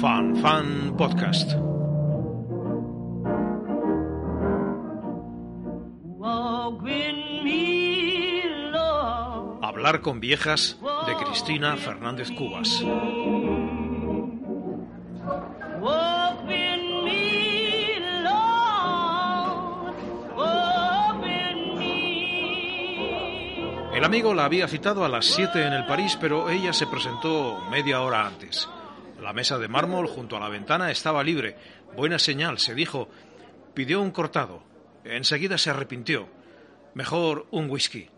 Fan Fan Podcast. Hablar con viejas de Cristina Fernández Cubas. El amigo la había citado a las 7 en el París, pero ella se presentó media hora antes. La mesa de mármol junto a la ventana estaba libre. Buena señal, se dijo. Pidió un cortado. Enseguida se arrepintió. Mejor un whisky.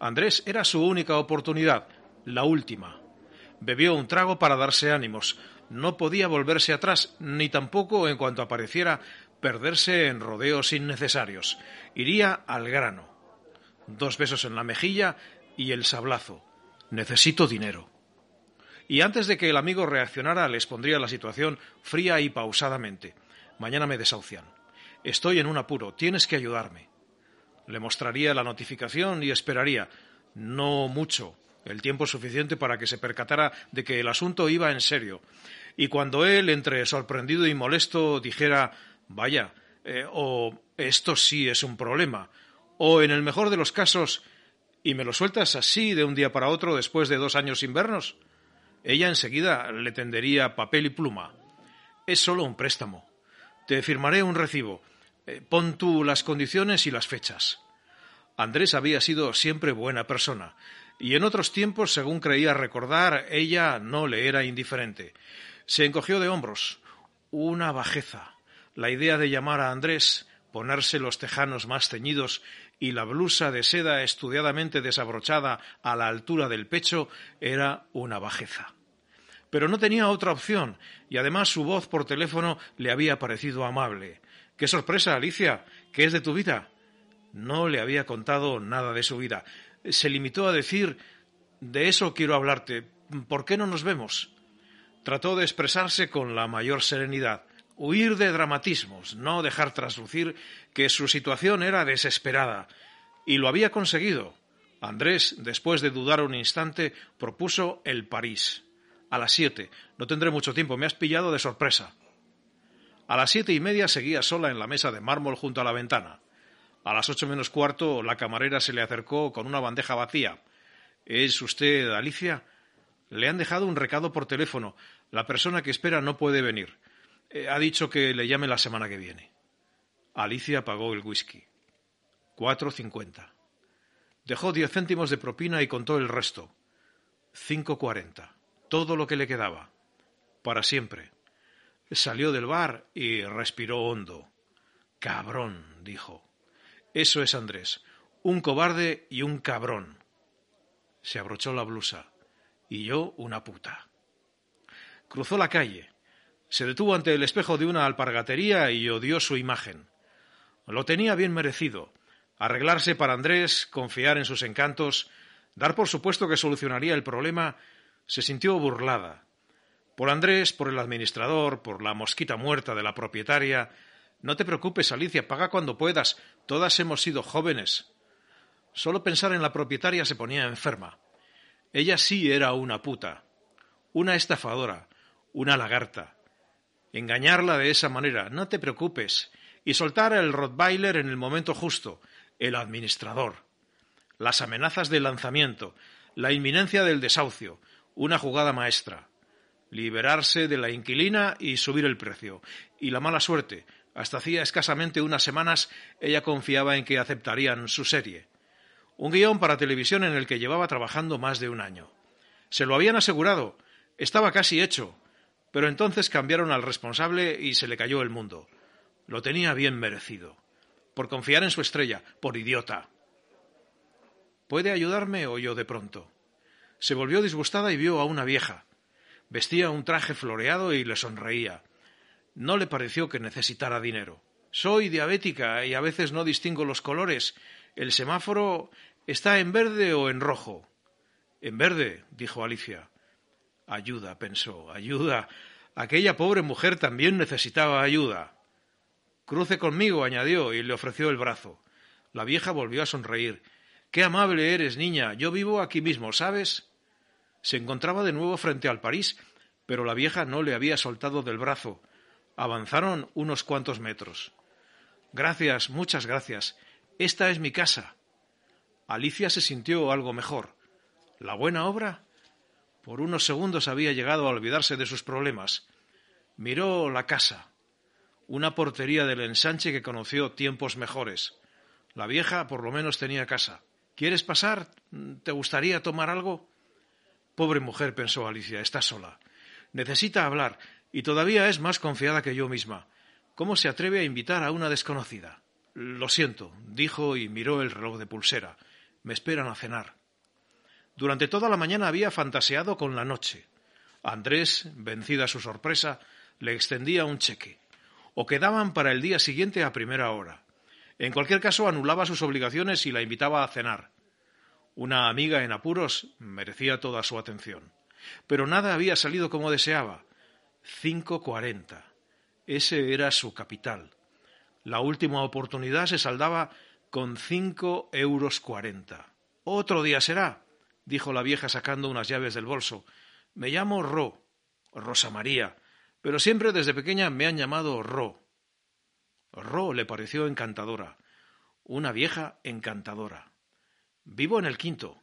Andrés era su única oportunidad, la última. Bebió un trago para darse ánimos. No podía volverse atrás, ni tampoco, en cuanto apareciera, perderse en rodeos innecesarios. Iría al grano. Dos besos en la mejilla y el sablazo. Necesito dinero. Y antes de que el amigo reaccionara, les pondría la situación fría y pausadamente. Mañana me desahucian. Estoy en un apuro. Tienes que ayudarme. Le mostraría la notificación y esperaría. No mucho. El tiempo suficiente para que se percatara de que el asunto iba en serio. Y cuando él, entre sorprendido y molesto, dijera Vaya, eh, o esto sí es un problema, o en el mejor de los casos, ¿y me lo sueltas así de un día para otro después de dos años invernos? Ella enseguida le tendería papel y pluma. Es solo un préstamo. Te firmaré un recibo. Eh, pon tú las condiciones y las fechas. Andrés había sido siempre buena persona, y en otros tiempos, según creía recordar, ella no le era indiferente. Se encogió de hombros. Una bajeza. La idea de llamar a Andrés, ponerse los tejanos más ceñidos y la blusa de seda estudiadamente desabrochada a la altura del pecho era una bajeza. Pero no tenía otra opción, y además su voz por teléfono le había parecido amable. ¡Qué sorpresa, Alicia! ¿Qué es de tu vida? No le había contado nada de su vida. Se limitó a decir De eso quiero hablarte. ¿Por qué no nos vemos? Trató de expresarse con la mayor serenidad huir de dramatismos, no dejar traslucir que su situación era desesperada. Y lo había conseguido. Andrés, después de dudar un instante, propuso el París. A las siete. No tendré mucho tiempo, me has pillado de sorpresa. A las siete y media seguía sola en la mesa de mármol junto a la ventana. A las ocho menos cuarto la camarera se le acercó con una bandeja vacía. ¿Es usted Alicia? Le han dejado un recado por teléfono. La persona que espera no puede venir. Eh, ha dicho que le llame la semana que viene. Alicia pagó el whisky. Cuatro cincuenta. Dejó diez céntimos de propina y contó el resto. Cinco cuarenta. Todo lo que le quedaba. Para siempre. Salió del bar y respiró hondo. Cabrón, dijo. Eso es Andrés. Un cobarde y un cabrón. Se abrochó la blusa. Y yo una puta. Cruzó la calle. Se detuvo ante el espejo de una alpargatería y odió su imagen. Lo tenía bien merecido. Arreglarse para Andrés, confiar en sus encantos, dar por supuesto que solucionaría el problema, se sintió burlada. Por Andrés, por el administrador, por la mosquita muerta de la propietaria. No te preocupes, Alicia, paga cuando puedas. Todas hemos sido jóvenes. Solo pensar en la propietaria se ponía enferma. Ella sí era una puta, una estafadora, una lagarta engañarla de esa manera, no te preocupes, y soltar el Rottweiler en el momento justo, el administrador. Las amenazas de lanzamiento, la inminencia del desahucio, una jugada maestra. Liberarse de la inquilina y subir el precio. Y la mala suerte. Hasta hacía escasamente unas semanas ella confiaba en que aceptarían su serie. Un guion para televisión en el que llevaba trabajando más de un año. Se lo habían asegurado. Estaba casi hecho. Pero entonces cambiaron al responsable y se le cayó el mundo. Lo tenía bien merecido. Por confiar en su estrella, por idiota. ¿Puede ayudarme? oyó de pronto. Se volvió disgustada y vio a una vieja. Vestía un traje floreado y le sonreía. No le pareció que necesitara dinero. Soy diabética y a veces no distingo los colores. El semáforo está en verde o en rojo. En verde, dijo Alicia. Ayuda, pensó, ayuda. Aquella pobre mujer también necesitaba ayuda. Cruce conmigo, añadió, y le ofreció el brazo. La vieja volvió a sonreír. Qué amable eres, niña. Yo vivo aquí mismo, ¿sabes? Se encontraba de nuevo frente al París, Pero la vieja no le había soltado del brazo. Avanzaron unos cuantos metros. Gracias, muchas gracias. Esta es mi casa. Alicia se sintió algo mejor. ¿La buena obra? Por unos segundos había llegado a olvidarse de sus problemas. Miró la casa, una portería del ensanche que conoció tiempos mejores. La vieja por lo menos tenía casa. ¿Quieres pasar? ¿Te gustaría tomar algo? Pobre mujer, pensó Alicia, está sola. Necesita hablar, y todavía es más confiada que yo misma. ¿Cómo se atreve a invitar a una desconocida? Lo siento, dijo y miró el reloj de pulsera. Me esperan a cenar. Durante toda la mañana había fantaseado con la noche. Andrés, vencida su sorpresa, le extendía un cheque. O quedaban para el día siguiente a primera hora. En cualquier caso, anulaba sus obligaciones y la invitaba a cenar. Una amiga en apuros merecía toda su atención. Pero nada había salido como deseaba. Cinco cuarenta. Ese era su capital. La última oportunidad se saldaba con cinco euros cuarenta. Otro día será, dijo la vieja sacando unas llaves del bolso. Me llamo Ro, Rosa María, pero siempre desde pequeña me han llamado Ro. Ro le pareció encantadora, una vieja encantadora. Vivo en el quinto.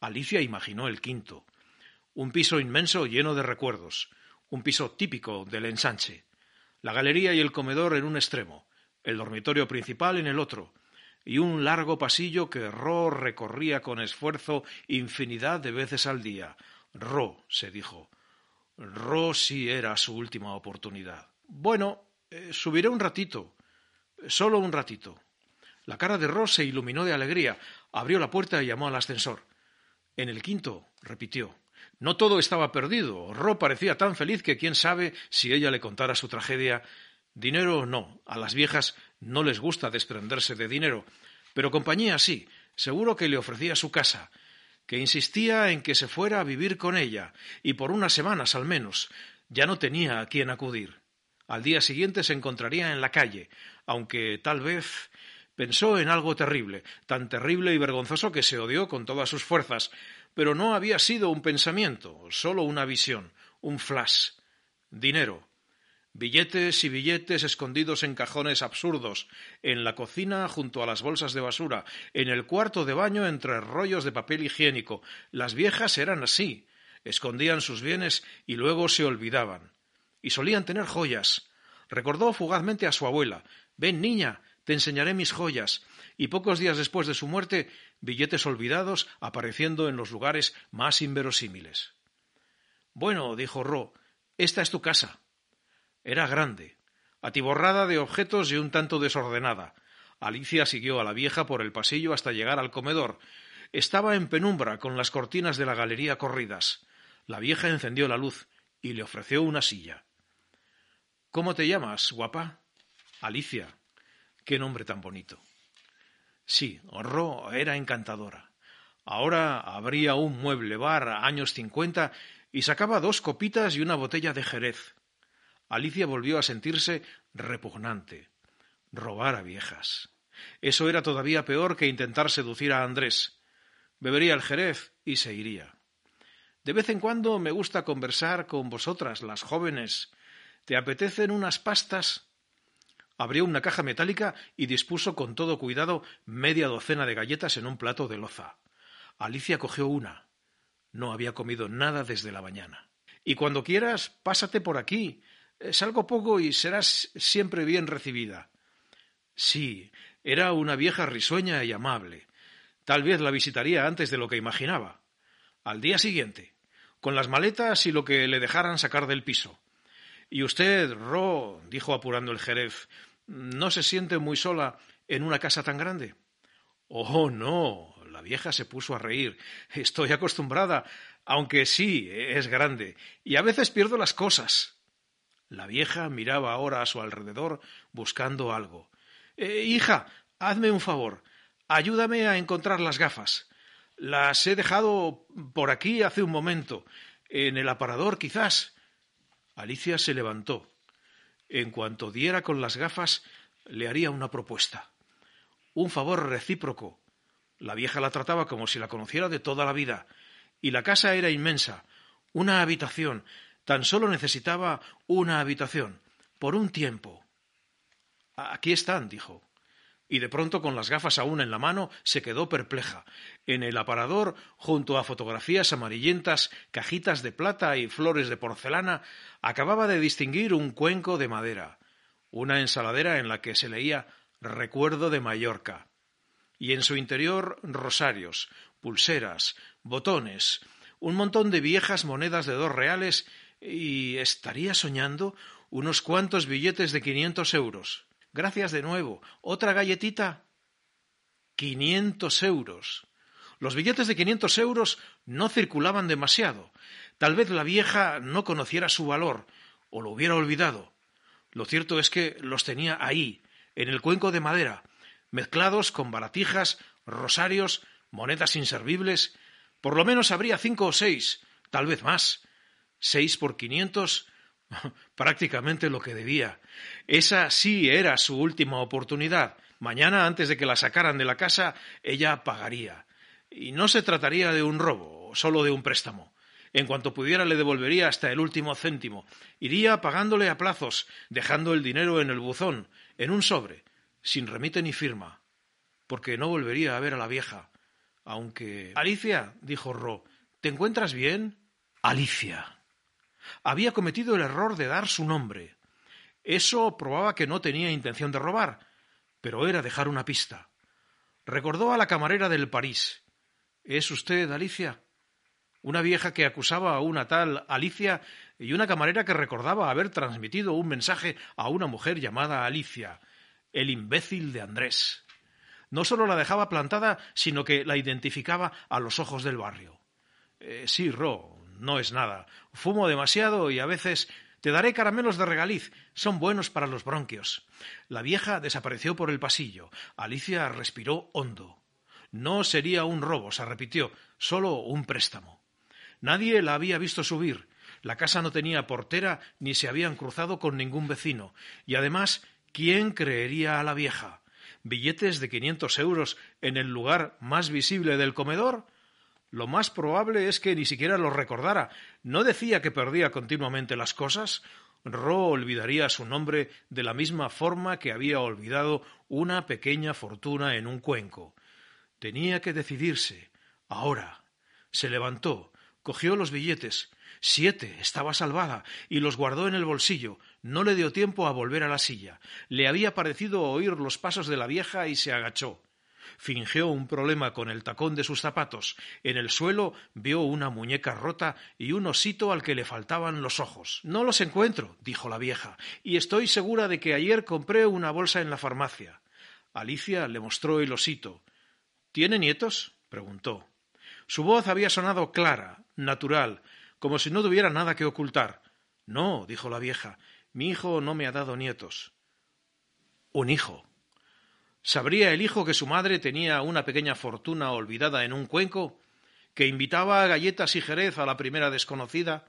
Alicia imaginó el quinto. Un piso inmenso lleno de recuerdos, un piso típico del ensanche. La galería y el comedor en un extremo, el dormitorio principal en el otro, y un largo pasillo que Ro recorría con esfuerzo infinidad de veces al día. Ro, se dijo. Ro sí era su última oportunidad. Bueno, eh, subiré un ratito. Solo un ratito. La cara de Ro se iluminó de alegría. Abrió la puerta y llamó al ascensor. En el quinto, repitió. No todo estaba perdido. Ro parecía tan feliz que quién sabe si ella le contara su tragedia. Dinero no. A las viejas no les gusta desprenderse de dinero. Pero compañía sí. Seguro que le ofrecía su casa, que insistía en que se fuera a vivir con ella, y por unas semanas al menos. Ya no tenía a quién acudir. Al día siguiente se encontraría en la calle, aunque tal vez pensó en algo terrible, tan terrible y vergonzoso que se odió con todas sus fuerzas, pero no había sido un pensamiento, solo una visión, un flash. Dinero. Billetes y billetes escondidos en cajones absurdos, en la cocina junto a las bolsas de basura, en el cuarto de baño entre rollos de papel higiénico. Las viejas eran así, escondían sus bienes y luego se olvidaban. Y solían tener joyas. Recordó fugazmente a su abuela. Ven, niña, te enseñaré mis joyas. Y pocos días después de su muerte, billetes olvidados apareciendo en los lugares más inverosímiles. Bueno, dijo Ro, esta es tu casa. Era grande, atiborrada de objetos y un tanto desordenada. Alicia siguió a la vieja por el pasillo hasta llegar al comedor. Estaba en penumbra, con las cortinas de la galería corridas. La vieja encendió la luz y le ofreció una silla. ¿Cómo te llamas, guapa? Alicia. Qué nombre tan bonito. Sí, Ro era encantadora. Ahora habría un mueble bar años cincuenta y sacaba dos copitas y una botella de jerez. Alicia volvió a sentirse repugnante. Robar a viejas. Eso era todavía peor que intentar seducir a Andrés. Bebería el jerez y se iría. De vez en cuando me gusta conversar con vosotras, las jóvenes. ¿Te apetecen unas pastas? Abrió una caja metálica y dispuso con todo cuidado media docena de galletas en un plato de loza. Alicia cogió una. No había comido nada desde la mañana. Y cuando quieras, pásate por aquí. Salgo poco y serás siempre bien recibida. Sí, era una vieja risueña y amable. Tal vez la visitaría antes de lo que imaginaba. Al día siguiente, con las maletas y lo que le dejaran sacar del piso. Y usted, Ro, dijo apurando el jerez, ¿no se siente muy sola en una casa tan grande? Oh, no. La vieja se puso a reír. Estoy acostumbrada, aunque sí, es grande, y a veces pierdo las cosas. La vieja miraba ahora a su alrededor buscando algo. Eh, hija, hazme un favor. Ayúdame a encontrar las gafas. Las he dejado por aquí hace un momento. En el aparador, quizás. Alicia se levantó. En cuanto diera con las gafas, le haría una propuesta. Un favor recíproco. La vieja la trataba como si la conociera de toda la vida. Y la casa era inmensa. Una habitación, Tan solo necesitaba una habitación, por un tiempo. Aquí están, dijo. Y de pronto, con las gafas aún en la mano, se quedó perpleja. En el aparador, junto a fotografías amarillentas, cajitas de plata y flores de porcelana, acababa de distinguir un cuenco de madera, una ensaladera en la que se leía Recuerdo de Mallorca, y en su interior rosarios, pulseras, botones, un montón de viejas monedas de dos reales y estaría soñando unos cuantos billetes de quinientos euros. Gracias de nuevo. ¿Otra galletita? Quinientos euros. Los billetes de quinientos euros no circulaban demasiado. Tal vez la vieja no conociera su valor, o lo hubiera olvidado. Lo cierto es que los tenía ahí, en el cuenco de madera, mezclados con baratijas, rosarios, monedas inservibles. Por lo menos habría cinco o seis, tal vez más. Seis por quinientos, prácticamente lo que debía. Esa sí era su última oportunidad. Mañana, antes de que la sacaran de la casa, ella pagaría. Y no se trataría de un robo, solo de un préstamo. En cuanto pudiera le devolvería hasta el último céntimo. Iría pagándole a plazos, dejando el dinero en el buzón, en un sobre, sin remite ni firma, porque no volvería a ver a la vieja. Aunque. Alicia, dijo Ro, ¿te encuentras bien? Alicia. Había cometido el error de dar su nombre. Eso probaba que no tenía intención de robar, pero era dejar una pista. Recordó a la camarera del París. ¿Es usted Alicia? Una vieja que acusaba a una tal Alicia y una camarera que recordaba haber transmitido un mensaje a una mujer llamada Alicia, el imbécil de Andrés. No solo la dejaba plantada, sino que la identificaba a los ojos del barrio. Eh, sí, Ro, no es nada. Fumo demasiado y a veces te daré caramelos de regaliz. Son buenos para los bronquios. La vieja desapareció por el pasillo. Alicia respiró hondo. No sería un robo, se repitió, solo un préstamo. Nadie la había visto subir. La casa no tenía portera ni se habían cruzado con ningún vecino. Y además, ¿quién creería a la vieja? ¿Billetes de quinientos euros en el lugar más visible del comedor? Lo más probable es que ni siquiera lo recordara. ¿No decía que perdía continuamente las cosas? Ro olvidaría su nombre de la misma forma que había olvidado una pequeña fortuna en un cuenco. Tenía que decidirse. Ahora. Se levantó, cogió los billetes. Siete. Estaba salvada. y los guardó en el bolsillo. No le dio tiempo a volver a la silla. Le había parecido oír los pasos de la vieja y se agachó fingió un problema con el tacón de sus zapatos. En el suelo vio una muñeca rota y un osito al que le faltaban los ojos. No los encuentro, dijo la vieja, y estoy segura de que ayer compré una bolsa en la farmacia. Alicia le mostró el osito. ¿Tiene nietos? preguntó. Su voz había sonado clara, natural, como si no tuviera nada que ocultar. No, dijo la vieja, mi hijo no me ha dado nietos. Un hijo. ¿Sabría el hijo que su madre tenía una pequeña fortuna olvidada en un cuenco? ¿Que invitaba a galletas y jerez a la primera desconocida?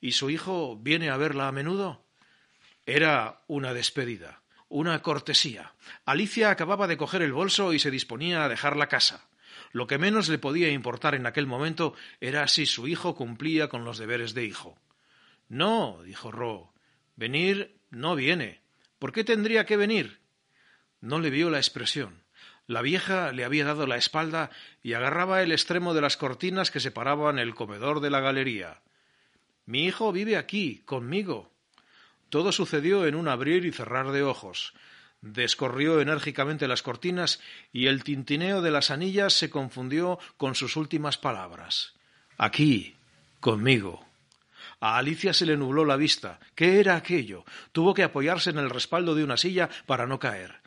¿Y su hijo viene a verla a menudo? Era una despedida, una cortesía. Alicia acababa de coger el bolso y se disponía a dejar la casa. Lo que menos le podía importar en aquel momento era si su hijo cumplía con los deberes de hijo. No, dijo Ro, venir no viene. ¿Por qué tendría que venir? No le vio la expresión. La vieja le había dado la espalda y agarraba el extremo de las cortinas que separaban el comedor de la galería. Mi hijo vive aquí, conmigo. Todo sucedió en un abrir y cerrar de ojos. Descorrió enérgicamente las cortinas y el tintineo de las anillas se confundió con sus últimas palabras. Aquí, conmigo. A Alicia se le nubló la vista. ¿Qué era aquello? Tuvo que apoyarse en el respaldo de una silla para no caer.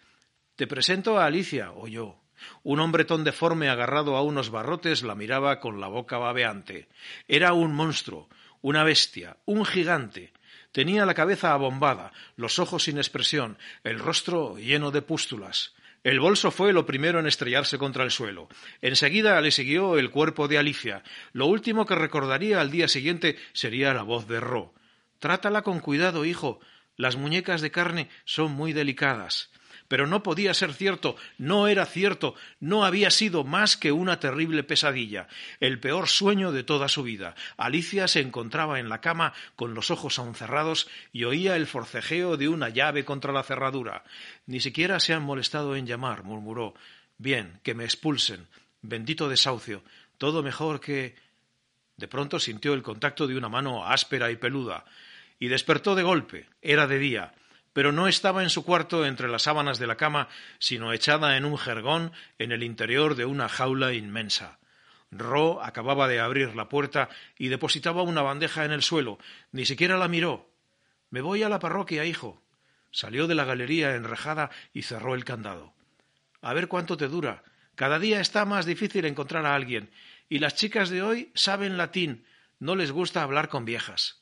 Te presento a Alicia, oyó. Un hombretón deforme agarrado a unos barrotes la miraba con la boca babeante. Era un monstruo, una bestia, un gigante. Tenía la cabeza abombada, los ojos sin expresión, el rostro lleno de pústulas. El bolso fue lo primero en estrellarse contra el suelo. Enseguida le siguió el cuerpo de Alicia. Lo último que recordaría al día siguiente sería la voz de Ro. Trátala con cuidado, hijo. Las muñecas de carne son muy delicadas. Pero no podía ser cierto, no era cierto, no había sido más que una terrible pesadilla, el peor sueño de toda su vida. Alicia se encontraba en la cama con los ojos aún cerrados y oía el forcejeo de una llave contra la cerradura. Ni siquiera se han molestado en llamar, murmuró. Bien, que me expulsen. Bendito desahucio. Todo mejor que. De pronto sintió el contacto de una mano áspera y peluda, y despertó de golpe. Era de día, pero no estaba en su cuarto entre las sábanas de la cama, sino echada en un jergón en el interior de una jaula inmensa. Ro acababa de abrir la puerta y depositaba una bandeja en el suelo. Ni siquiera la miró. Me voy a la parroquia, hijo. Salió de la galería enrejada y cerró el candado. A ver cuánto te dura. Cada día está más difícil encontrar a alguien, y las chicas de hoy saben latín, no les gusta hablar con viejas.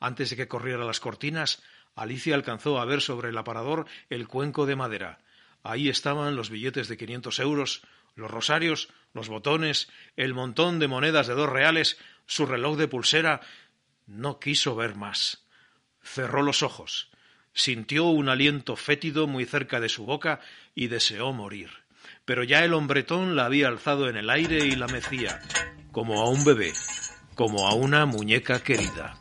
Antes de que corriera las cortinas, Alicia alcanzó a ver sobre el aparador el cuenco de madera. Ahí estaban los billetes de quinientos euros, los rosarios, los botones, el montón de monedas de dos reales, su reloj de pulsera. No quiso ver más. Cerró los ojos, sintió un aliento fétido muy cerca de su boca y deseó morir pero ya el hombretón la había alzado en el aire y la mecía, como a un bebé, como a una muñeca querida.